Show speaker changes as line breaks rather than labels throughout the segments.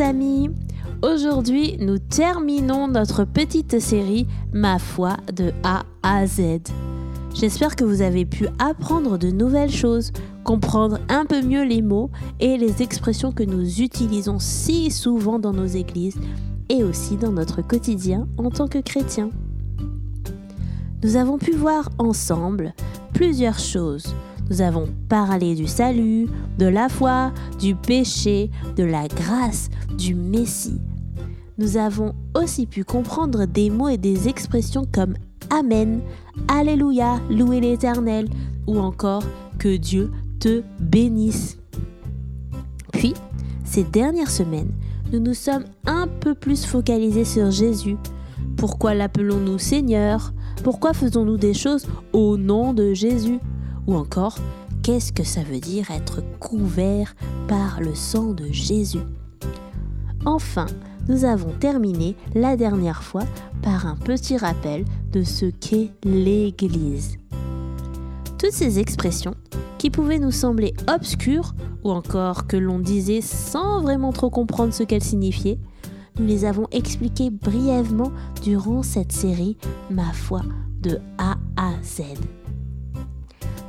amis Aujourd'hui, nous terminons notre petite série Ma foi de A à Z. J'espère que vous avez pu apprendre de nouvelles choses, comprendre un peu mieux les mots et les expressions que nous utilisons si souvent dans nos églises et aussi dans notre quotidien en tant que chrétiens. Nous avons pu voir ensemble plusieurs choses. Nous avons parlé du salut, de la foi, du péché, de la grâce, du Messie. Nous avons aussi pu comprendre des mots et des expressions comme Amen, Alléluia, louer l'Éternel, ou encore que Dieu te bénisse. Puis, ces dernières semaines, nous nous sommes un peu plus focalisés sur Jésus. Pourquoi l'appelons-nous Seigneur? Pourquoi faisons-nous des choses au nom de Jésus? Ou encore, qu'est-ce que ça veut dire être couvert par le sang de Jésus? Enfin, nous avons terminé la dernière fois par un petit rappel de ce qu'est l'Église. Toutes ces expressions, qui pouvaient nous sembler obscures, ou encore que l'on disait sans vraiment trop comprendre ce qu'elles signifiaient, nous les avons expliquées brièvement durant cette série Ma foi de A à Z.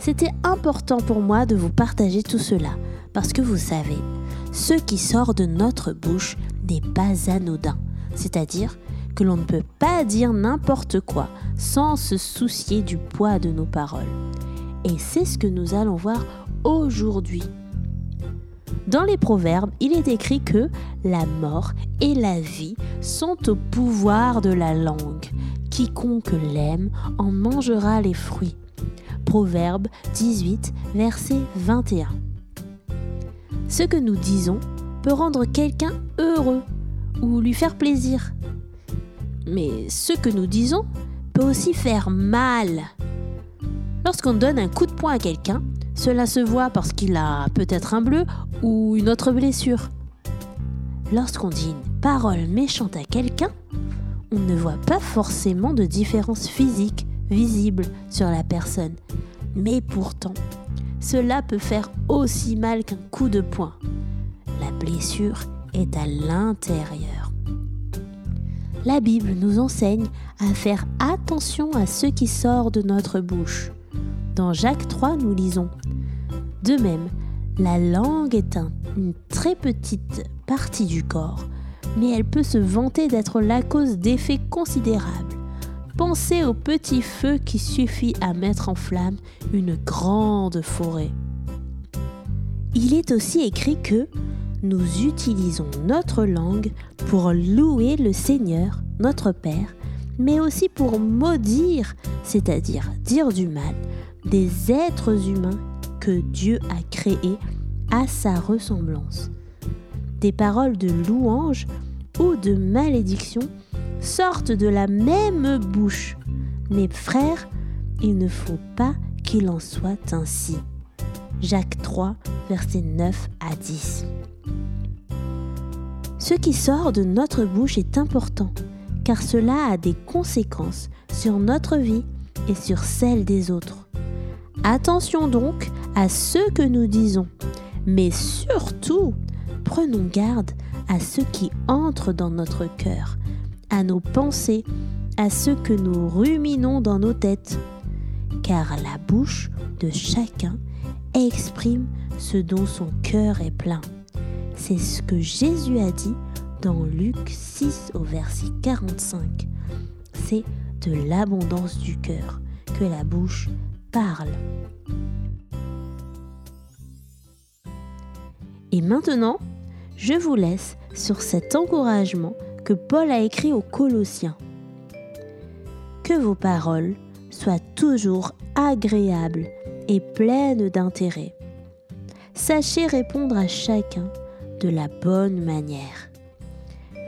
C'était important pour moi de vous partager tout cela, parce que vous savez, ce qui sort de notre bouche n'est pas anodin, c'est-à-dire que l'on ne peut pas dire n'importe quoi sans se soucier du poids de nos paroles. Et c'est ce que nous allons voir aujourd'hui. Dans les proverbes, il est écrit que la mort et la vie sont au pouvoir de la langue. Quiconque l'aime en mangera les fruits. Proverbe 18, verset 21. Ce que nous disons peut rendre quelqu'un heureux ou lui faire plaisir. Mais ce que nous disons peut aussi faire mal. Lorsqu'on donne un coup de poing à quelqu'un, cela se voit parce qu'il a peut-être un bleu ou une autre blessure. Lorsqu'on dit une parole méchante à quelqu'un, on ne voit pas forcément de différence physique visible sur la personne. Mais pourtant, cela peut faire aussi mal qu'un coup de poing. La blessure est à l'intérieur. La Bible nous enseigne à faire attention à ce qui sort de notre bouche. Dans Jacques 3, nous lisons De même, la langue est une très petite partie du corps, mais elle peut se vanter d'être la cause d'effets considérables. Pensez au petit feu qui suffit à mettre en flamme une grande forêt. Il est aussi écrit que nous utilisons notre langue pour louer le Seigneur, notre Père, mais aussi pour maudire, c'est-à-dire dire du mal, des êtres humains que Dieu a créés à sa ressemblance. Des paroles de louange ou de malédiction sortent de la même bouche. Mes frères, il ne faut pas qu'il en soit ainsi. Jacques 3, versets 9 à 10. Ce qui sort de notre bouche est important, car cela a des conséquences sur notre vie et sur celle des autres. Attention donc à ce que nous disons, mais surtout, prenons garde à ce qui entre dans notre cœur, à nos pensées, à ce que nous ruminons dans nos têtes, car la bouche de chacun exprime ce dont son cœur est plein. C'est ce que Jésus a dit dans Luc 6 au verset 45. C'est de l'abondance du cœur que la bouche parle. Et maintenant, je vous laisse sur cet encouragement que Paul a écrit aux Colossiens. Que vos paroles soient toujours agréables et pleines d'intérêt. Sachez répondre à chacun de la bonne manière.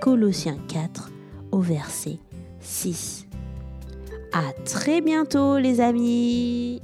Colossiens 4 au verset 6. À très bientôt les amis